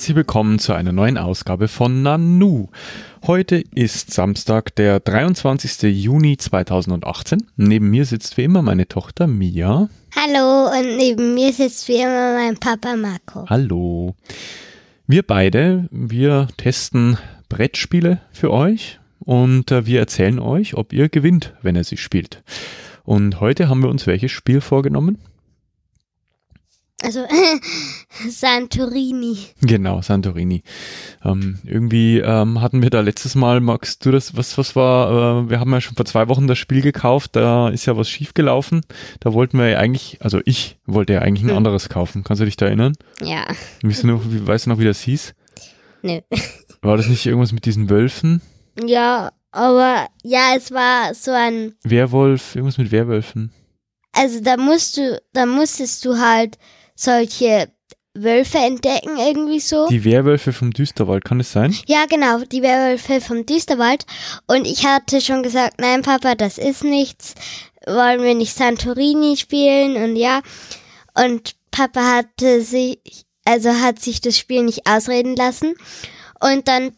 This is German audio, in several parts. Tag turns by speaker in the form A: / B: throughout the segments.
A: herzlich willkommen zu einer neuen Ausgabe von Nanu. Heute ist Samstag, der 23. Juni 2018. Neben mir sitzt wie immer meine Tochter Mia.
B: Hallo und neben mir sitzt wie immer mein Papa Marco.
A: Hallo. Wir beide, wir testen Brettspiele für euch und äh, wir erzählen euch, ob ihr gewinnt, wenn er sie spielt. Und heute haben wir uns welches Spiel vorgenommen?
B: Also Santorini.
A: Genau, Santorini. Ähm, irgendwie ähm, hatten wir da letztes Mal, magst du das, was, was war, äh, wir haben ja schon vor zwei Wochen das Spiel gekauft, da ist ja was schiefgelaufen. Da wollten wir ja eigentlich, also ich wollte ja eigentlich ein hm. anderes kaufen. Kannst du dich da erinnern?
B: Ja.
A: Weißt du noch, wie, weißt du noch, wie das hieß?
B: Nö.
A: War das nicht irgendwas mit diesen Wölfen?
B: Ja, aber ja, es war so ein
A: Werwolf, irgendwas mit Werwölfen.
B: Also da musst du, da musstest du halt solche Wölfe entdecken, irgendwie so.
A: Die Werwölfe vom Düsterwald, kann es sein?
B: Ja, genau, die Werwölfe vom Düsterwald. Und ich hatte schon gesagt, nein, Papa, das ist nichts. Wollen wir nicht Santorini spielen? Und ja. Und Papa hatte sich, also hat sich das Spiel nicht ausreden lassen. Und dann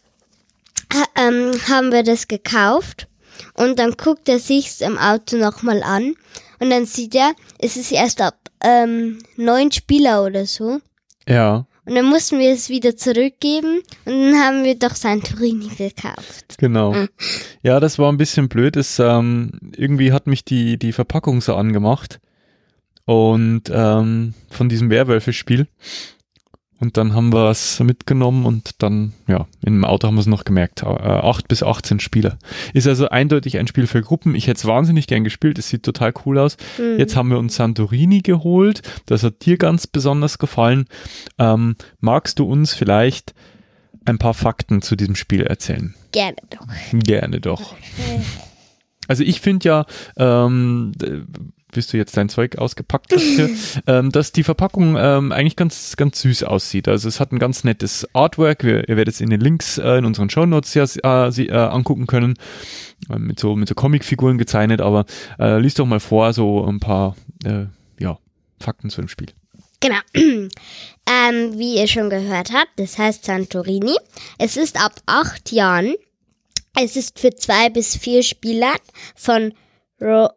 B: ähm, haben wir das gekauft. Und dann guckt er sich's im Auto nochmal an. Und dann sieht er, es ist erst ab ähm, neun Spieler oder so.
A: Ja.
B: Und dann mussten wir es wieder zurückgeben und dann haben wir doch Santorini gekauft.
A: Genau. Mhm. Ja, das war ein bisschen blöd. Es, ähm, irgendwie hat mich die, die Verpackung so angemacht. Und ähm, von diesem Werwölfe-Spiel. Und dann haben wir es mitgenommen und dann, ja, im Auto haben wir es noch gemerkt. Äh, 8 bis 18 Spieler. Ist also eindeutig ein Spiel für Gruppen. Ich hätte es wahnsinnig gern gespielt. Es sieht total cool aus. Mhm. Jetzt haben wir uns Santorini geholt. Das hat dir ganz besonders gefallen. Ähm, magst du uns vielleicht ein paar Fakten zu diesem Spiel erzählen?
B: Gerne doch.
A: Gerne doch. Also ich finde ja, ähm, bis du jetzt dein Zeug ausgepackt hast, hier, ähm, dass die Verpackung ähm, eigentlich ganz, ganz süß aussieht. Also es hat ein ganz nettes Artwork. Wir, ihr werdet es in den Links äh, in unseren Show Notes ja äh, sie, äh, angucken können. Äh, mit so, mit so Comicfiguren gezeichnet, aber äh, liest doch mal vor, so ein paar äh, ja, Fakten zu dem Spiel.
B: Genau. ähm, wie ihr schon gehört habt, das heißt Santorini. Es ist ab acht Jahren. Es ist für zwei bis vier Spieler von Ro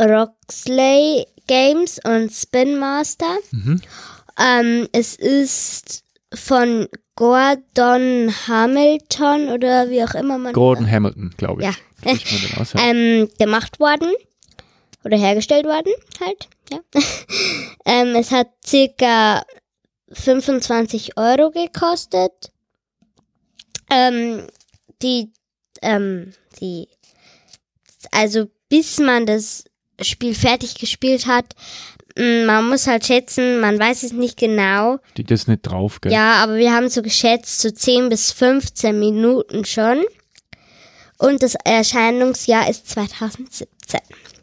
B: Roxley Games und Spin Master. Mhm. Ähm, es ist von Gordon Hamilton oder wie auch immer man.
A: Gordon sagt. Hamilton, glaube ich.
B: Ja. Aus, ja. ähm, gemacht worden oder hergestellt worden, halt. Ja. ähm, es hat circa 25 Euro gekostet. Ähm, die, ähm, die, also bis man das Spiel fertig gespielt hat. Mm, man muss halt schätzen, man weiß es nicht genau.
A: Steht das nicht drauf, gell?
B: Ja, aber wir haben so geschätzt, so 10 bis 15 Minuten schon. Und das Erscheinungsjahr ist 2017.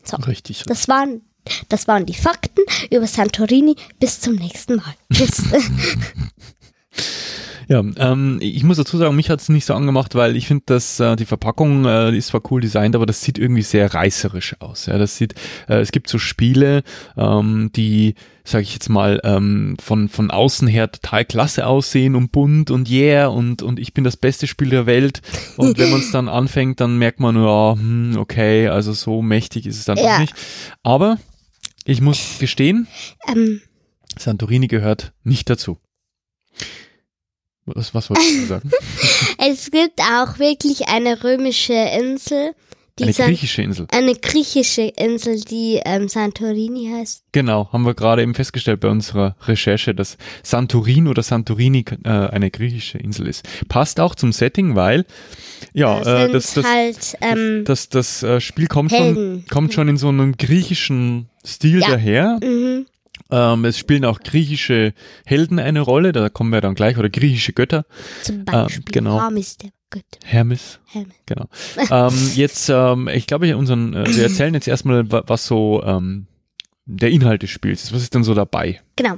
A: So. Richtig.
B: Das waren, das waren die Fakten über Santorini. Bis zum nächsten Mal. Tschüss.
A: Ja, ähm, ich muss dazu sagen, mich hat es nicht so angemacht, weil ich finde, dass äh, die Verpackung äh, die ist zwar cool designt, aber das sieht irgendwie sehr reißerisch aus. Ja, das sieht, äh, es gibt so Spiele, ähm, die sage ich jetzt mal, ähm, von, von außen her total klasse aussehen und bunt und yeah und, und ich bin das beste Spiel der Welt. Und wenn man es dann anfängt, dann merkt man, ja, hm, okay, also so mächtig ist es dann ja. doch nicht. Aber ich muss gestehen, ähm. Santorini gehört nicht dazu. Was, was wolltest du sagen?
B: es gibt auch wirklich eine römische Insel.
A: eine griechische Insel.
B: Eine griechische Insel, die ähm, Santorini heißt.
A: Genau, haben wir gerade eben festgestellt bei unserer Recherche, dass Santorin oder Santorini äh, eine griechische Insel ist. Passt auch zum Setting, weil ja, äh, das, das,
B: halt, ähm,
A: das, das, das, äh, Spiel kommt schon, kommt schon in so einem griechischen Stil ja. daher. Mhm. Ähm, es spielen auch griechische Helden eine Rolle, da kommen wir dann gleich, oder griechische Götter.
B: Zum Beispiel
A: ähm, genau.
B: Hermes, der Gott.
A: Hermes. Hermes. Genau. ähm, jetzt, ähm, ich glaube, unseren, äh, wir erzählen jetzt erstmal, was so ähm, der Inhalt des Spiels ist. Was ist denn so dabei?
B: Genau.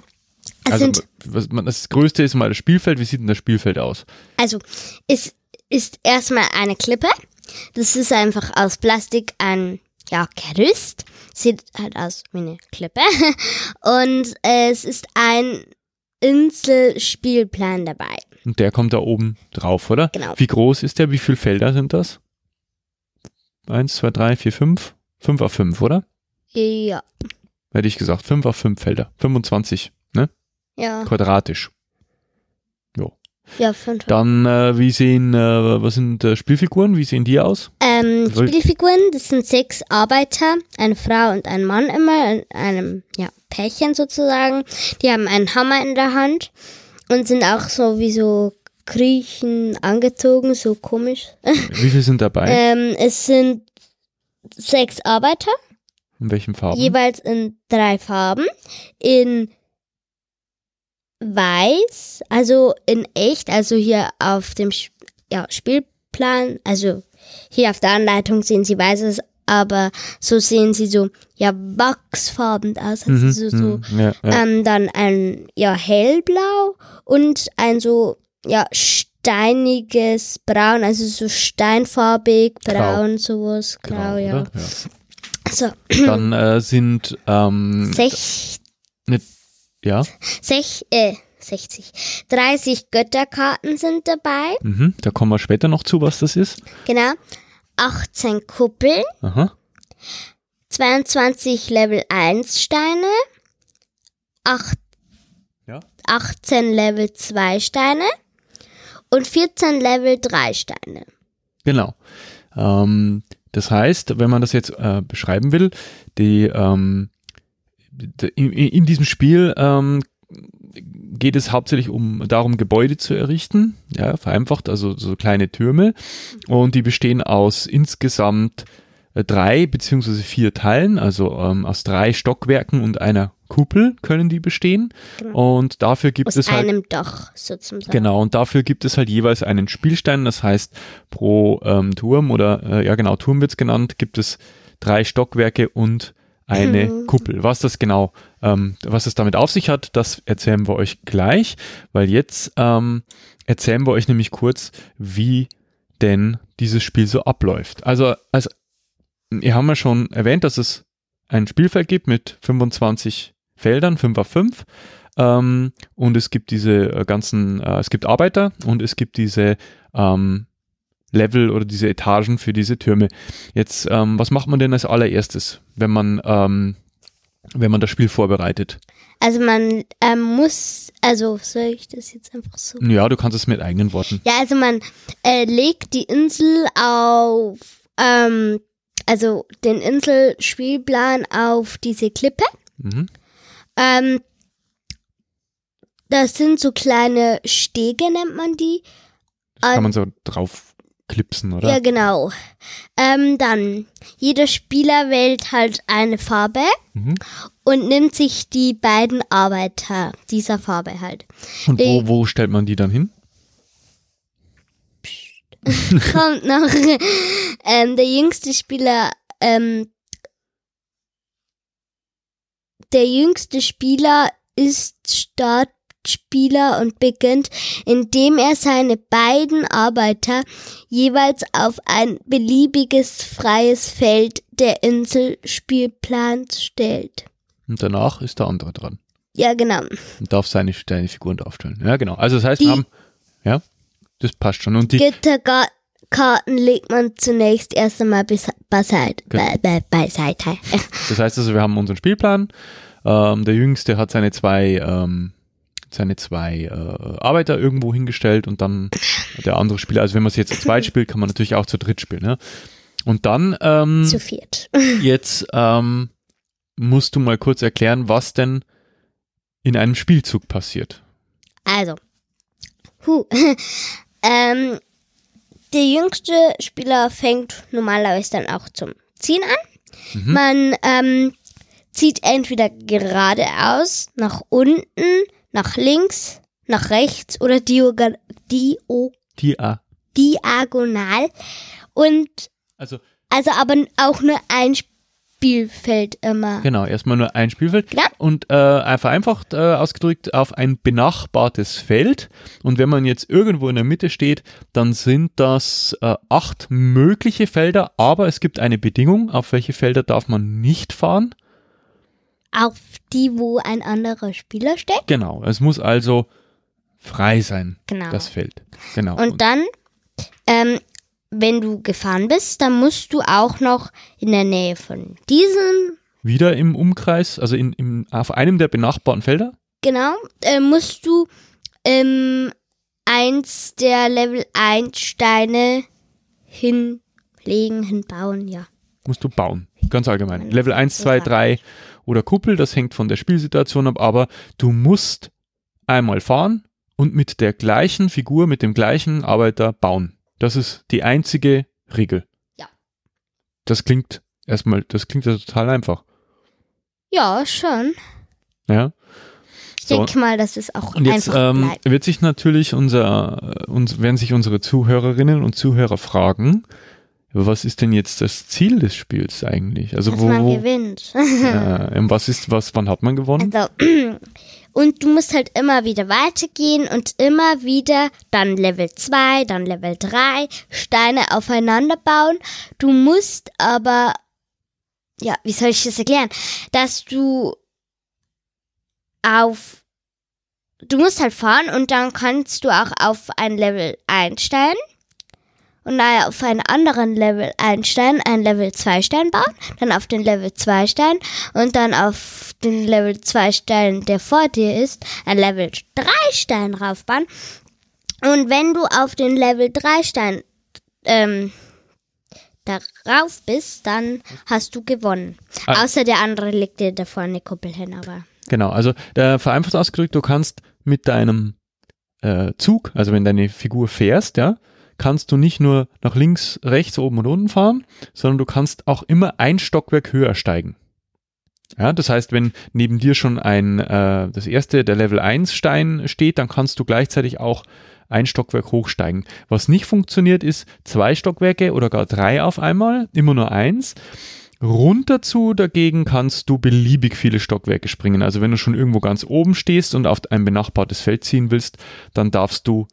A: Es also, was, man, das Größte ist mal das Spielfeld. Wie sieht denn das Spielfeld aus?
B: Also, es ist erstmal eine Klippe. Das ist einfach aus Plastik ein ja, Gerüst. Sieht halt aus wie eine Klippe. Und es ist ein Inselspielplan dabei.
A: Und der kommt da oben drauf, oder?
B: Genau.
A: Wie groß ist der? Wie viele Felder sind das? Eins, zwei, drei, vier, fünf? Fünf auf fünf, oder?
B: Ja.
A: Hätte ich gesagt. Fünf auf fünf Felder. 25, ne?
B: Ja.
A: Quadratisch.
B: Ja, fünf.
A: Dann, äh, wie sehen, äh, was sind äh, Spielfiguren? Wie sehen die aus?
B: Ähm,
A: Soll-
B: Spielfiguren, das sind sechs Arbeiter, eine Frau und ein Mann immer, in einem ja, Pärchen sozusagen. Die haben einen Hammer in der Hand und sind auch so wie so Griechen angezogen, so komisch.
A: Wie viele sind dabei?
B: ähm, es sind sechs Arbeiter,
A: In welchen Farben?
B: jeweils in drei Farben. In weiß, also in echt, also hier auf dem ja, Spielplan, also hier auf der Anleitung sehen sie weiß aus, aber so sehen sie so, ja, wachsfarben aus, also
A: Mhm,
B: so, so
A: mhm, ja, ja.
B: ähm, dann ein ja hellblau und ein so ja steiniges Braun, also so steinfarbig,
A: Grau.
B: braun, sowas, grau, ja.
A: oder?
B: So,
A: ja. Dann äh, sind, ähm,
B: sech,
A: ne, ja,
B: sech, äh, 60. 30 Götterkarten sind dabei,
A: mhm, da kommen wir später noch zu, was das ist.
B: genau. 18 Kuppeln,
A: Aha,
B: 22 Level 1 Steine, 8,
A: Ja.
B: 18 Level 2 Steine und 14 Level 3 Steine.
A: genau. Ähm, das heißt, wenn man das jetzt äh, beschreiben will, die, ähm, in, in diesem Spiel ähm, geht es hauptsächlich um darum, Gebäude zu errichten, ja, vereinfacht, also so kleine Türme. Und die bestehen aus insgesamt äh, drei beziehungsweise vier Teilen, also ähm, aus drei Stockwerken und einer Kuppel können die bestehen.
B: Genau.
A: Und dafür gibt
B: Aus
A: es halt
B: einem Dach sozusagen.
A: Genau, und dafür gibt es halt jeweils einen Spielstein, das heißt pro ähm, Turm oder äh, ja genau, Turm wird's genannt, gibt es drei Stockwerke und eine
B: Mhm.
A: Kuppel. Was das genau, ähm, was es damit auf sich hat, das erzählen wir euch gleich, weil jetzt ähm, erzählen wir euch nämlich kurz, wie denn dieses Spiel so abläuft. Also, also wir haben ja schon erwähnt, dass es ein Spielfeld gibt mit 25 Feldern, 5 auf 5. Ähm, und es gibt diese äh, ganzen, äh, es gibt Arbeiter und es gibt diese ähm, Level oder diese Etagen für diese Türme. Jetzt, ähm, was macht man denn als allererstes, wenn man, ähm, wenn man das Spiel vorbereitet?
B: Also man ähm, muss, also soll ich das jetzt einfach so?
A: Ja, du kannst es mit eigenen Worten.
B: Ja, also man äh, legt die Insel auf, ähm, also den Inselspielplan auf diese Klippe.
A: Mhm.
B: Ähm, das sind so kleine Stege, nennt man die.
A: Das kann man so drauf klipsen, oder?
B: Ja, genau. Ähm, dann, jeder Spieler wählt halt eine Farbe
A: Mhm.
B: und nimmt sich die beiden Arbeiter dieser Farbe halt.
A: Und wo,
B: die-
A: wo stellt man die dann hin?
B: Kommt noch. ähm, der jüngste Spieler, ähm, der jüngste Spieler ist Startspieler und beginnt, indem er seine beiden Arbeiter jeweils auf ein beliebiges freies Feld der Inselspielplans stellt.
A: Und danach ist der andere dran
B: Ja, genau.
A: und darf seine, seine Figuren draufstellen. Ja, genau. Also das heißt,
B: Die-
A: wir haben, ja, das passt schon. Und die,
B: Gitterkarten legt man zunächst erst einmal beiseite.
A: Genau.
B: Be beiseite.
A: Das heißt also, wir haben unseren Spielplan. Ähm, der Jüngste hat seine zwei, ähm, seine zwei äh, Arbeiter irgendwo hingestellt und dann der andere Spieler. Also wenn man es jetzt zu zweit spielt, kann man natürlich auch zu dritt spielen. Ne? Und dann ähm,
B: Zu viert.
A: jetzt ähm, musst du mal kurz erklären, was denn in einem Spielzug passiert.
B: Also, huh. ähm, der jüngste Spieler fängt normalerweise dann auch zum Ziehen an.
A: Mhm.
B: Man ähm, zieht entweder geradeaus, nach unten, nach links, nach rechts oder dioga- dio
A: Die A.
B: diagonal. Und
A: Also
B: also aber auch nur ein Spielfeld immer.
A: Genau, erstmal nur ein Spielfeld
B: Genau.
A: und äh, vereinfacht äh, ausgedrückt auf ein benachbartes Feld. Und wenn man jetzt irgendwo in der Mitte steht, dann sind das äh, acht mögliche Felder, aber es gibt eine Bedingung, auf welche Felder darf man nicht fahren.
B: Auf die, wo ein anderer Spieler steht.
A: Genau, es muss also frei sein,
B: Genau.
A: das Feld. Genau.
B: Und dann, ähm, wenn du gefahren bist, dann musst du auch noch in der Nähe von diesem,
A: wieder im Umkreis, also in, im, auf einem der benachbarten Felder.
B: genau, äh, musst du ähm, eins der Level 1 Steine hinlegen, hinbauen, ja.
A: musst du bauen. Ganz allgemein. Level 1,
B: so
A: 2,
B: sagen.
A: 3 oder Kuppel, das hängt von der Spielsituation ab, aber du musst einmal fahren und mit der gleichen Figur, mit dem gleichen Arbeiter bauen. Das ist die einzige Regel.
B: Ja.
A: Das klingt erstmal, das klingt ja total einfach.
B: Ja, schon.
A: Ja.
B: Ich
A: So.
B: denke mal, dass es auch
A: Und jetzt
B: einfach
A: ähm, wird sich natürlich unser, uns, werden sich unsere Zuhörerinnen und Zuhörer fragen, was ist denn jetzt das Ziel des Spiels eigentlich? Also
B: Dass
A: wo,
B: man gewinnt.
A: äh, ähm, was ist, was, wann hat man gewonnen?
B: Also, und du musst halt immer wieder weitergehen und immer wieder dann Level 2, dann Level 3 Steine aufeinander bauen. Du musst aber, ja, wie soll ich das erklären? Dass du auf, du musst halt fahren und dann kannst du auch auf ein Level einsteigen. Und auf einen anderen Level einsteigen, ein Level 2 Stein bauen, dann auf den Level 2 Stein und dann auf den Level 2 Stein, der vor dir ist, ein Level 3 Stein raufbauen. Und wenn du auf den Level 3 Stein ähm, darauf bist, dann hast du gewonnen.
A: Ah.
B: Außer der andere legt dir da vorne eine Kuppel hin, aber.
A: Genau, also der vereinfacht ausgedrückt, du kannst mit deinem äh, Zug, also wenn deine Figur fährst, ja, kannst du nicht nur nach links, rechts, oben und unten fahren, sondern du kannst auch immer ein Stockwerk höher steigen. Ja, das heißt, wenn neben dir schon ein, äh, das erste, der Level 1 Stein steht, dann kannst du gleichzeitig auch ein Stockwerk hochsteigen. Was nicht funktioniert, ist zwei Stockwerke oder gar drei auf einmal, immer nur eins. Runter zu dagegen kannst du beliebig viele Stockwerke springen. Also wenn du schon irgendwo ganz oben stehst und auf ein benachbartes Feld ziehen willst, dann darfst du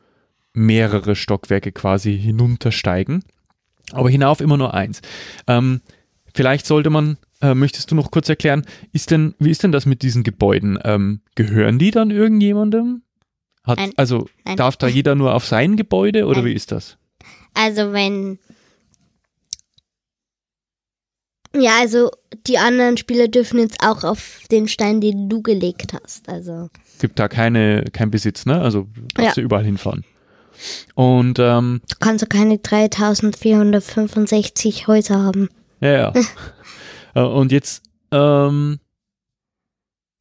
A: mehrere Stockwerke quasi hinuntersteigen. Aber hinauf immer nur eins. Ähm, vielleicht sollte man, äh, möchtest du noch kurz erklären, ist denn, wie ist denn das mit diesen Gebäuden? Ähm, gehören die dann irgendjemandem? Hat,
B: Nein.
A: also
B: Nein.
A: darf da jeder nur auf sein Gebäude oder
B: Nein.
A: wie ist das?
B: Also wenn. Ja, also die anderen Spieler dürfen jetzt auch auf den Stein, den du gelegt hast. Also.
A: Gibt da keine, kein Besitz, ne? Also darfst
B: Ja.
A: du überall hinfahren. Und ähm,
B: Du kannst ja keine 3465 Häuser haben.
A: Ja, ja. Äh, Und jetzt, ähm,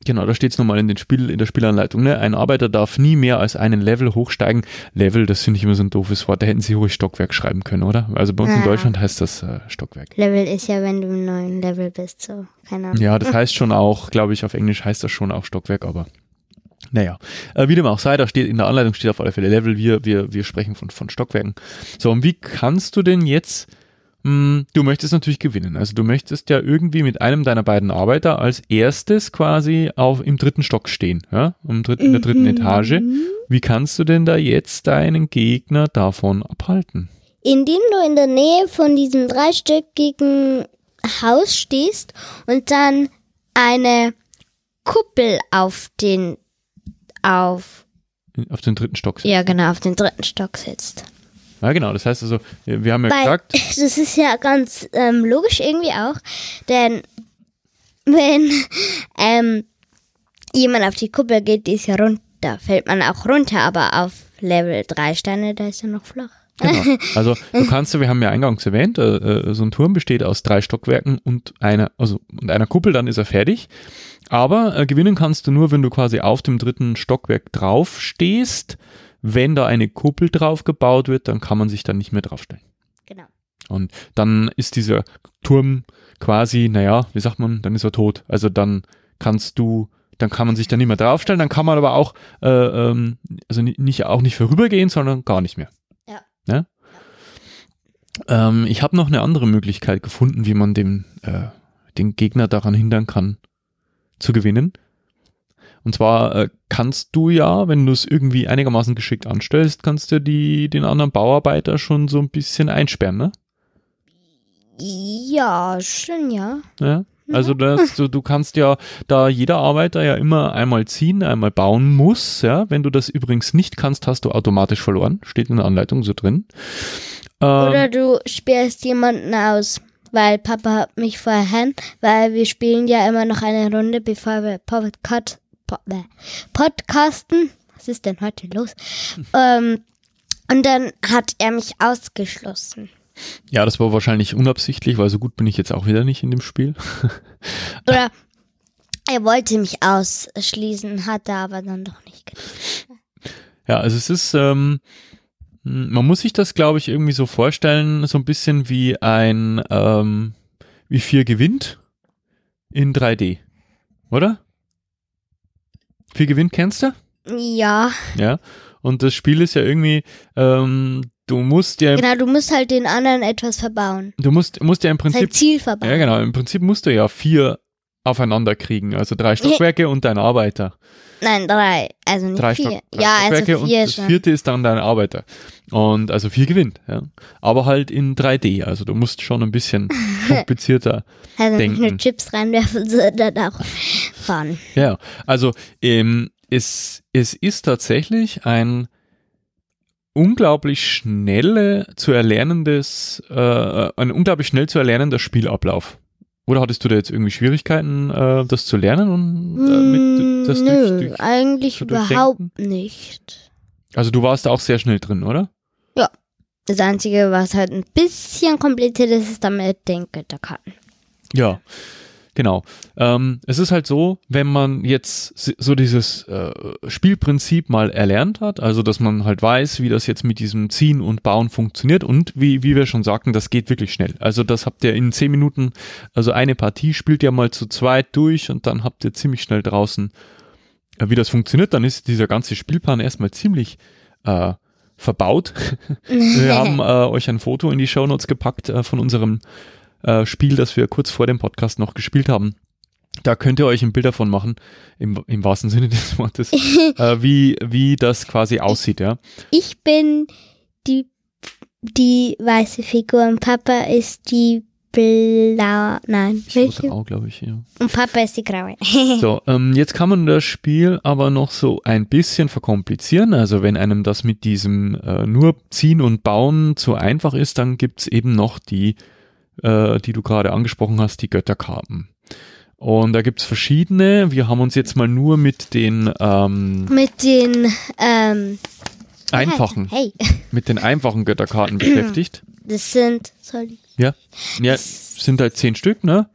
A: genau, da steht es nochmal in, den Spiel, in der Spielanleitung, ne? Ein Arbeiter darf nie mehr als einen Level hochsteigen. Level, das finde ich immer so ein doofes Wort. Da hätten sie ruhig Stockwerk schreiben können, oder? Also bei uns in
B: Ja.
A: Deutschland heißt das äh, Stockwerk.
B: Level ist ja, wenn du im neuen Level bist, so. Keine Ahnung.
A: Ja, das heißt schon auch, glaube ich, auf Englisch heißt das schon auch Stockwerk, aber naja. Äh, wie dem auch sei, da steht in der Anleitung steht auf alle Fälle Level, wir, wir, wir sprechen von, von Stockwerken. So, und wie kannst du denn jetzt, mh, du möchtest natürlich gewinnen. Also du möchtest ja irgendwie mit einem deiner beiden Arbeiter als erstes quasi auf, im dritten Stock stehen, ja, im dritten, in der dritten Etage. Wie kannst du denn da jetzt deinen Gegner davon abhalten?
B: Indem du in der Nähe von diesem dreistöckigen Haus stehst und dann eine Kuppel auf den, auf,
A: Auf den dritten Stock.
B: ja genau, auf den dritten Stock setzt.
A: Ja, genau. Das heißt also, wir wir haben ja
B: Weil
A: gesagt,
B: das ist ja ganz ähm, logisch irgendwie auch, denn wenn ähm, jemand auf die Kuppel geht, die ist ja runter, fällt man auch runter, aber auf Level 3 Steine, da ist er noch flach.
A: Genau. Also du kannst ja, wir haben ja eingangs erwähnt, äh, äh, so ein Turm besteht aus drei Stockwerken und einer, also und einer Kuppel, dann ist er fertig. Aber äh, gewinnen kannst du nur, wenn du quasi auf dem dritten Stockwerk drauf stehst. Wenn da eine Kuppel drauf gebaut wird, dann kann man sich dann nicht mehr draufstellen.
B: Genau.
A: Und dann ist dieser Turm quasi, naja, wie sagt man, dann ist er tot. Also dann kannst du, dann kann man sich da nicht mehr draufstellen, dann kann man aber auch, äh, ähm, also ni- nicht, auch nicht vorübergehen, sondern gar nicht mehr. Ne? Ähm, ich habe noch eine andere Möglichkeit gefunden, wie man dem, äh, den Gegner daran hindern kann, zu gewinnen. Und zwar äh, kannst du ja, wenn du es irgendwie einigermaßen geschickt anstellst, kannst du die, den anderen Bauarbeiter schon so ein bisschen einsperren, ne?
B: Ja, schon, ja.
A: Ja. Also das, du, du kannst ja, da jeder Arbeiter ja immer einmal ziehen, einmal bauen muss, ja. Wenn du das übrigens nicht kannst, hast du automatisch verloren. Steht in der Anleitung so drin. Ähm,
B: Oder du spielst jemanden aus, weil Papa hat mich vorhin, weil wir spielen ja immer noch eine Runde, bevor wir Podcast, po, podcasten. Was ist denn heute los? ähm, und dann hat er mich ausgeschlossen.
A: Ja, das war wahrscheinlich unabsichtlich, weil so gut bin ich jetzt auch wieder nicht in dem Spiel.
B: Oder er wollte mich ausschließen, hat er aber dann doch nicht getan.
A: Ja, also es ist, ähm, man muss sich das, glaube ich, irgendwie so vorstellen, so ein bisschen wie ein, ähm, wie vier gewinnt in 3D, oder? Vier gewinnt kennst du?
B: Ja,
A: Ja. Und das Spiel ist ja irgendwie, ähm, du musst ja,
B: genau, du musst halt den anderen etwas verbauen.
A: du musst, musst ja im
B: Sein
A: Prinzip,
B: Ziel verbauen.
A: ja genau, im Prinzip musst du ja vier aufeinander kriegen, also drei Stockwerke und dein Arbeiter.
B: Nein, drei. Also nicht
A: drei,
B: vier.
A: Stock, drei
B: ja,
A: Stockwerke
B: also vier
A: und das
B: schon.
A: vierte ist dann dein Arbeiter. Und also vier gewinnt, ja. Aber halt in 3D, also du musst schon ein bisschen komplizierter.
B: also nicht nur
A: denken.
B: Chips reinwerfen, sondern auch fahren.
A: ja, also ähm, es, es ist tatsächlich ein unglaublich schnelle zu erlernendes, äh, ein unglaublich schnell zu erlernender Spielablauf. Oder hattest du da jetzt irgendwie Schwierigkeiten, äh, das zu lernen und äh, mit, das
B: Mm, Nö,
A: durch, durch,
B: eigentlich
A: zu
B: überhaupt nicht.
A: Also du warst da auch sehr schnell drin, oder?
B: Das Einzige, was halt ein bisschen kompliziert ist, ist damit den Götterkarten.
A: Ja, genau. Ähm, es ist halt so, wenn man jetzt so dieses äh, Spielprinzip mal erlernt hat, also dass man halt weiß, wie das jetzt mit diesem Ziehen und Bauen funktioniert und wie, wie wir schon sagten, das geht wirklich schnell. Also das habt ihr in zehn Minuten, also eine Partie spielt ihr mal zu zweit durch und dann habt ihr ziemlich schnell draußen, äh, wie das funktioniert, dann ist dieser ganze Spielplan erstmal ziemlich äh, verbaut. Wir haben äh, euch ein Foto in die Shownotes gepackt äh, von unserem äh, Spiel, das wir kurz vor dem Podcast noch gespielt haben. Da könnt ihr euch ein Bild davon machen, im, im wahrsten Sinne des Wortes, äh, wie, wie das quasi aussieht, ja.
B: Ich bin die, die weiße Figur und Papa ist die blaue. Nein,
A: Ich auch, glaube ich, ja.
B: Und Papa ist die graue.
A: So, ähm, jetzt kann man das Spiel aber noch so ein bisschen verkomplizieren. Also wenn einem das mit diesem äh, nur Ziehen und Bauen zu einfach ist, dann gibt's eben noch die, äh, die du gerade angesprochen hast, die Götterkarten. Und da gibt's verschiedene. Wir haben uns jetzt mal nur mit den ähm,
B: Mit den, ähm,
A: einfachen,
B: Hey,
A: mit den einfachen Götterkarten beschäftigt.
B: das sind, ich,
A: Ja, ja, sind halt zehn Stück, ne?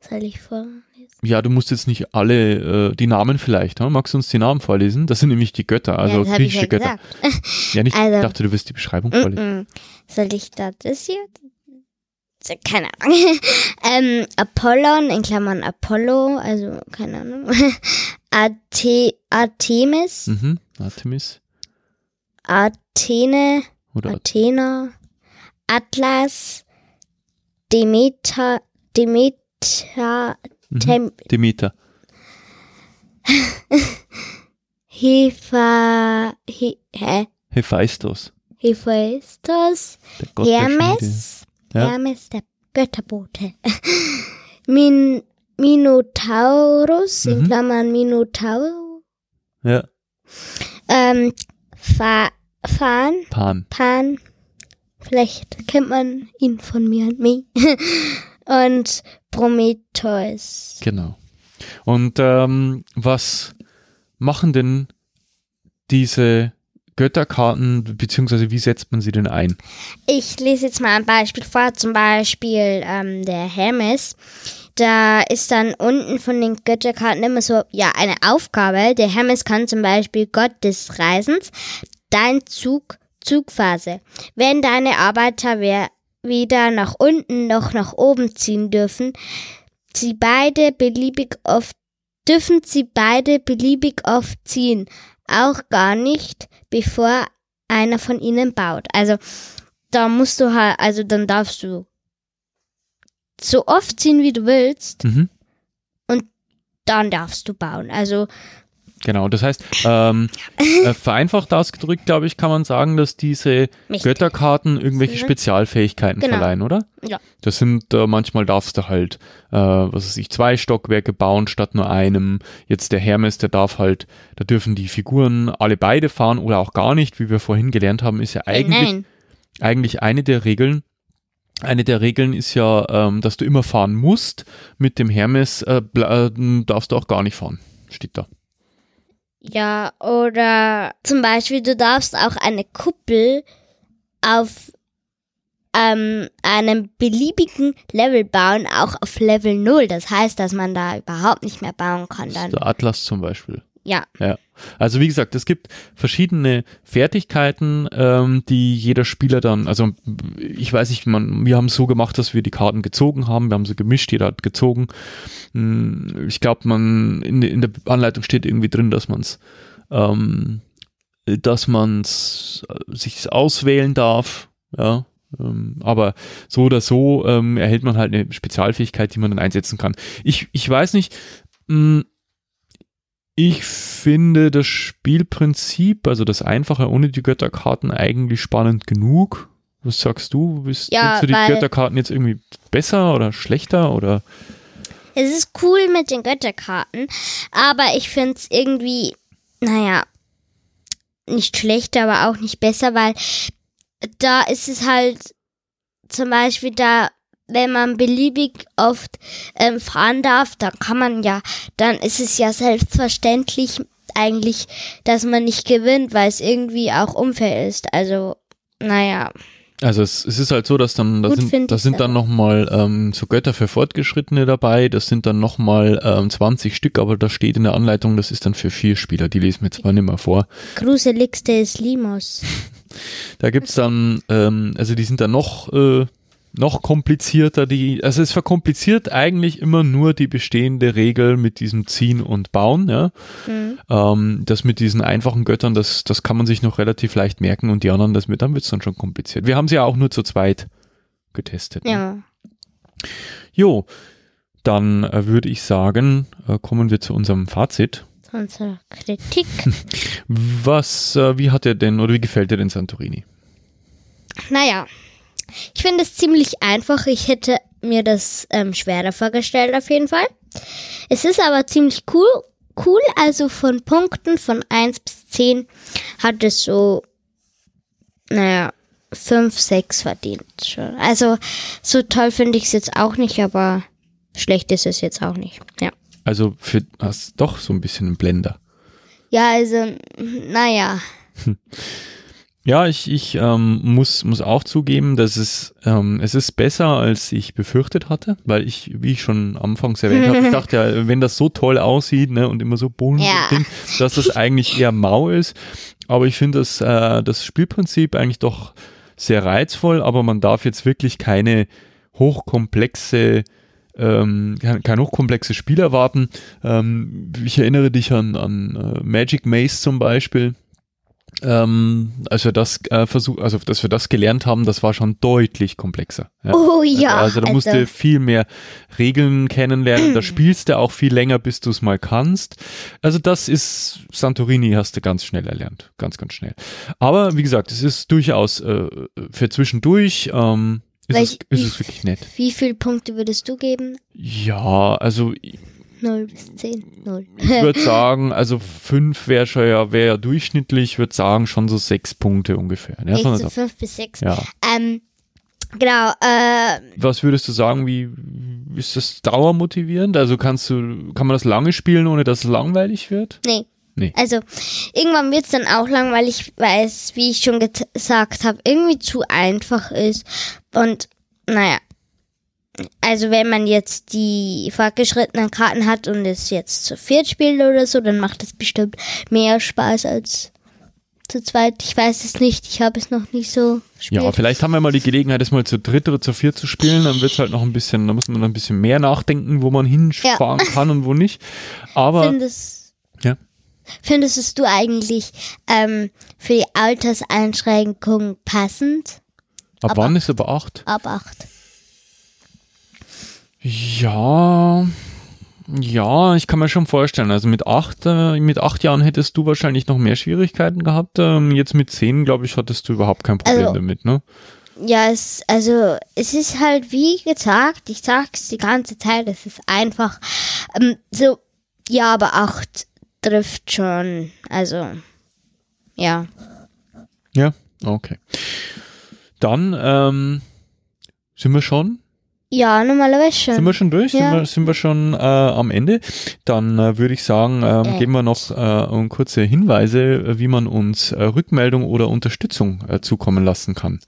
B: soll ich vorlesen?
A: Ja, du musst jetzt nicht alle, äh, die Namen vielleicht, ne? Magst du uns die Namen vorlesen? Das sind nämlich die Götter, also
B: ja, das
A: griechische
B: ja
A: Götter. Ja, nicht,
B: Also-
A: ich dachte, du wirst die Beschreibung vorlesen.
B: Mm -mm. Soll ich da das hier? Keine Ahnung. ähm, Apollon, in Klammern Apollo, also keine Ahnung. Ate Artemis,
A: Mhm. Artemis
B: Athene,
A: oder
B: Athena, Atlas, Demeter, Demeter,
A: mhm. Demeter.
B: Hefa, He, hä?
A: Hephaistos.
B: Hephaistos. Hermes,
A: Ja.
B: Hermes, der Götterbote. Min Minotaurus, in
A: Mhm.
B: Klammern Minotaur.
A: Ja,
B: Ähm, Fa Fan,
A: Pan.
B: Pan. Vielleicht kennt man ihn von mir und mir. und Prometheus.
A: Genau. Und ähm, was machen denn diese Götterkarten, beziehungsweise wie setzt man sie denn ein?
B: Ich lese jetzt mal ein Beispiel vor, zum Beispiel ähm, der Hermes. Da ist dann unten von den Götterkarten immer so, ja, eine Aufgabe. Der Hermes kann zum Beispiel Gott des Reisens, dein Zug, Zugphase. Wenn deine Arbeiter weder nach unten noch nach oben ziehen dürfen, sie beide beliebig oft, dürfen sie beide beliebig oft ziehen. Auch gar nicht, bevor einer von ihnen baut. Also, da musst du halt, also dann darfst du so oft ziehen, wie du willst,
A: Mhm.
B: dann darfst du bauen. Also
A: Genau, das heißt, ähm, äh, vereinfacht ausgedrückt, glaube ich, kann man sagen, dass diese
B: Mächtig.
A: Götterkarten irgendwelche
B: Mhm.
A: Spezialfähigkeiten
B: Genau.
A: verleihen, oder?
B: Ja.
A: Das sind, äh, manchmal darfst du halt, äh, was weiß ich, zwei Stockwerke bauen statt nur einem. Jetzt der Hermes, der darf halt, da dürfen die Figuren alle beide fahren oder auch gar nicht, wie wir vorhin gelernt haben, ist ja
B: Äh,
A: eigentlich,
B: Nein.
A: eigentlich eine der Regeln. Eine der Regeln ist ja, ähm, dass du immer fahren musst. Mit dem Hermes äh, äh, darfst du auch gar nicht fahren. Steht da.
B: Ja, oder zum Beispiel, du darfst auch eine Kuppel auf ähm, einem beliebigen Level bauen, auch auf Level 0. Das heißt, dass man da überhaupt nicht mehr bauen kann dann.
A: Der Atlas zum Beispiel.
B: Ja,
A: Ja. Also wie gesagt, es gibt verschiedene Fertigkeiten, ähm, die jeder Spieler dann, also ich weiß nicht, man, wir haben es so gemacht, dass wir die Karten gezogen haben, wir haben sie gemischt, jeder hat gezogen. Hm, Ich glaube, man in, in der Anleitung steht irgendwie drin, dass man es, ähm, dass man es sich auswählen darf, ja. Ähm, aber so oder so ähm, erhält man halt eine Spezialfähigkeit, die man dann einsetzen kann. Ich, ich weiß nicht, mh, ich finde das Spielprinzip, also das Einfache ohne die Götterkarten, eigentlich spannend genug. Was sagst du? Bist,
B: Ja,
A: du die Götterkarten jetzt irgendwie besser oder schlechter oder?
B: es ist cool mit den Götterkarten, aber ich finde es irgendwie, naja, nicht schlechter, aber auch nicht besser, weil da ist es halt zum Beispiel da, wenn man beliebig oft ähm, fahren darf, dann kann man ja, dann ist es ja selbstverständlich eigentlich, dass man nicht gewinnt, weil es irgendwie auch unfair ist. Also, naja,
A: Also es, es ist halt so, dass dann, da
B: Gut
A: sind, da sind dann nochmal ähm, so Götter für Fortgeschrittene dabei, das sind dann nochmal ähm, 20 Stück, aber da steht in der Anleitung, das ist dann für vier Spieler, die lesen wir zwar nicht mehr vor.
B: Gruseligste ist Limos.
A: Da gibt's dann, ähm, also die sind dann noch, äh, noch komplizierter, die, also es verkompliziert eigentlich immer nur die bestehende Regel mit diesem Ziehen und Bauen, ja.
B: Mhm.
A: Ähm, das mit diesen einfachen Göttern, das, das kann man sich noch relativ leicht merken und die anderen, das mit, dann wird's dann schon kompliziert. Wir haben sie ja auch nur zu zweit getestet. Ne?
B: Ja.
A: Jo, dann äh, würde ich sagen, äh, kommen wir zu unserem Fazit.
B: Unsere Kritik.
A: Was, äh, wie hat er denn oder wie gefällt dir denn Santorini?
B: Naja, ich finde es ziemlich einfach. Ich hätte mir das ähm, schwerer vorgestellt auf jeden Fall. Es ist aber ziemlich cool. Cool, also von Punkten von 1 bis 10 hat es so, naja, 5, 6 verdient schon. Also so toll finde ich es jetzt auch nicht, aber schlecht ist es jetzt auch nicht. Ja.
A: Also für hast doch so ein bisschen einen Blender.
B: Ja, also, naja.
A: Ja, ich, ich ähm, muss, muss auch zugeben, dass es, ähm, es ist besser, als ich befürchtet hatte, weil ich, wie ich schon anfangs erwähnt habe, ich dachte ja, wenn das so toll aussieht ne, und immer so bunt
B: Ja.
A: Ding, dass das eigentlich eher mau ist. Aber ich finde das, äh, das Spielprinzip eigentlich doch sehr reizvoll, aber man darf jetzt wirklich keine hochkomplexe ähm, kein, kein hochkomplexes Spiel erwarten. Ähm, ich erinnere dich an, an äh, Magic Maze zum Beispiel. Ähm, als wir das äh, versuch, also dass wir das gelernt haben, das war schon deutlich komplexer. Ja.
B: Oh ja.
A: also da musst du viel mehr Regeln kennenlernen, da spielst du auch viel länger, bis du es mal kannst. Also das ist Santorini hast du ganz schnell erlernt, ganz ganz schnell. Aber wie gesagt, es ist durchaus äh, für zwischendurch ähm, ist, es, ist es wirklich nett.
B: Wie viele Punkte würdest du geben?
A: Ja, also
B: 0 bis 10? 0.
A: ich würde sagen, also fünf wäre schon ja, wäre ja durchschnittlich, ich würde sagen schon so sechs Punkte ungefähr. Ja, so,
B: so 5 bis 6.
A: ja.
B: Ähm, genau, äh,
A: Was würdest du sagen, wie ist das dauermotivierend? Also kannst du, kann man das lange spielen, ohne dass es langweilig wird?
B: nee.
A: Nee.
B: Also, irgendwann wird's dann auch langweilig, weil es, wie ich schon gesagt habe, irgendwie zu einfach ist. Und, naja. Also, wenn man jetzt die fortgeschrittenen Karten hat und es jetzt zu viert spielt oder so, dann macht es bestimmt mehr Spaß als zu zweit. Ich weiß es nicht. Ich habe es noch nicht so gespielt.
A: Ja, vielleicht haben wir mal die Gelegenheit, das mal zu dritt oder zu viert zu spielen. Dann wird's halt noch ein bisschen, da muss man noch ein bisschen mehr nachdenken, wo man hinfahren kann und wo nicht. Aber
B: Findest,
A: Ja.
B: findest du eigentlich ähm, für die Alterseinschränkung passend?
A: ab
B: aber-
A: wann ist aber acht?
B: Ab 8.
A: Ja, Ja, ich kann mir schon vorstellen. Also mit acht, äh, mit acht Jahren hättest du wahrscheinlich noch mehr Schwierigkeiten gehabt. Ähm, jetzt mit zehn, glaube ich, hattest du überhaupt kein Problem
B: Also-
A: damit, ne?
B: Ja, es, also es ist halt wie gesagt, ich sag's die ganze Zeit, es ist einfach ähm, so, ja, aber acht trifft schon, also ja.
A: Ja, okay. Dann ähm, sind wir schon
B: Ja, normalerweise schon.
A: Sind wir schon durch?
B: Ja.
A: Sind, wir, sind wir schon äh, am Ende? Dann äh, würde ich sagen, ähm,
B: Äh.
A: geben wir noch äh, um kurze Hinweise, äh, wie man uns äh, Rückmeldung oder Unterstützung äh, zukommen lassen kann.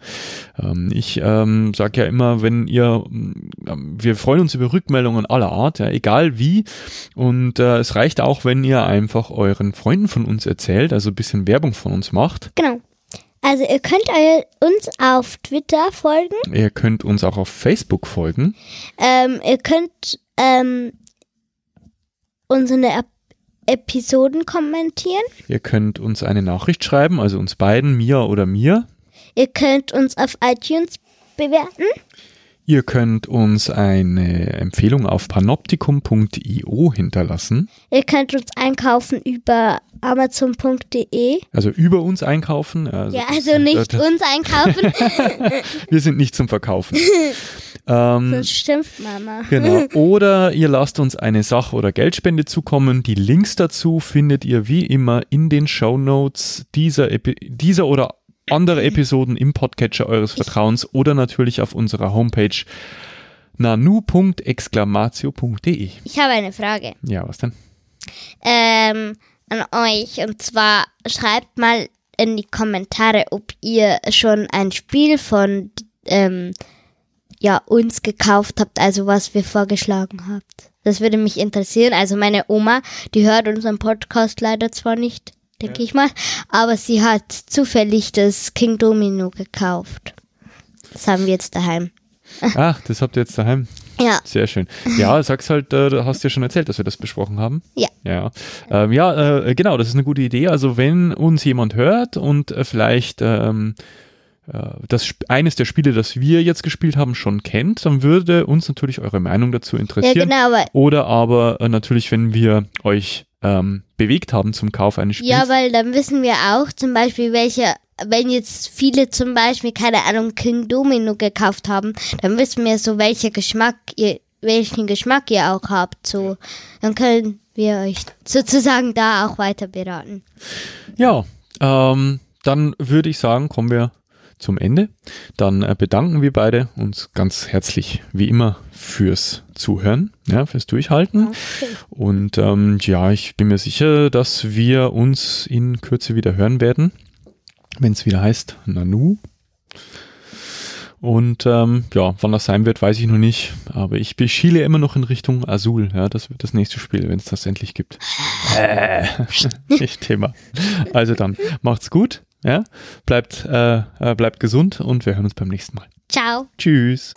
A: Ähm, ich ähm, sage ja immer, wenn ihr, ähm, wir freuen uns über Rückmeldungen aller Art, ja, egal wie. Und äh, es reicht auch, wenn ihr einfach euren Freunden von uns erzählt, also ein bisschen Werbung von uns macht.
B: Genau. Also ihr könnt uns auf Twitter folgen.
A: Ihr könnt uns auch auf Facebook folgen.
B: Ähm, ihr könnt ähm, unsere Ep Episoden kommentieren.
A: Ihr könnt uns eine Nachricht schreiben, also uns beiden, mir oder mir.
B: Ihr könnt uns auf iTunes bewerten.
A: Ihr könnt uns eine Empfehlung auf panoptikum.io hinterlassen,
B: Ihr könnt uns einkaufen über amazon.de.
A: also über uns einkaufen. Also
B: Ja, also nicht
A: das,
B: uns einkaufen.
A: wir sind nicht zum Verkaufen. ähm,
B: Das stimmt, Mama.
A: genau. Oder ihr lasst uns eine Sach- oder Geldspende zukommen. Die Links dazu findet ihr wie immer in den Show Notes dieser, Epi dieser oder andere Episoden im Podcatcher eures Vertrauens oder natürlich auf unserer Homepage nanu.exclamatio.de.
B: Ich habe eine Frage
A: Ja, was denn?
B: ähm, an euch. Und zwar schreibt mal in die Kommentare, ob ihr schon ein Spiel von ähm, ja, uns gekauft habt, also was wir vorgeschlagen habt. Das würde mich interessieren. Also meine Oma, die hört unseren Podcast leider zwar nicht, denke ich mal, aber sie hat zufällig das King Domino gekauft. Das haben wir jetzt daheim.
A: Ach, das habt ihr jetzt daheim.
B: Ja,
A: Sehr schön. Ja, sag's halt, äh, du hast ja schon erzählt, dass wir das besprochen haben.
B: Ja.
A: Ja, ähm, ja äh, genau, das ist eine gute Idee. Also wenn uns jemand hört und äh, vielleicht ähm, äh, das eines der Spiele, das wir jetzt gespielt haben, schon kennt, dann würde uns natürlich eure Meinung dazu
B: ja
A: interessieren.
B: genau, aber
A: Oder aber äh, natürlich, wenn wir euch ähm, bewegt haben zum Kauf eines Spiels.
B: Ja, weil dann wissen wir auch zum Beispiel, welche, wenn jetzt viele zum Beispiel, keine Ahnung, King Domino gekauft haben, dann wissen wir so, welcher Geschmack ihr, welchen Geschmack ihr auch habt. So, dann können wir euch sozusagen da auch weiter beraten.
A: Ja, ähm, dann würde ich sagen, kommen wir zum Ende. Dann äh, bedanken wir beide uns ganz herzlich, wie immer, fürs Zuhören, ja, fürs Durchhalten. Und ähm, ja, ich bin mir sicher, dass wir uns in Kürze wieder hören werden, wenn es wieder heißt Nanu. Und ähm, ja, wann das sein wird, weiß ich noch nicht. Aber ich beschiele immer noch in Richtung Azul. Ja, das wird das nächste Spiel, wenn es das endlich gibt. Äh, nicht Thema. Also dann, macht's gut. Ja, bleibt, äh, äh, bleibt gesund und wir hören uns beim nächsten Mal.
B: Ciao.
A: Tschüss.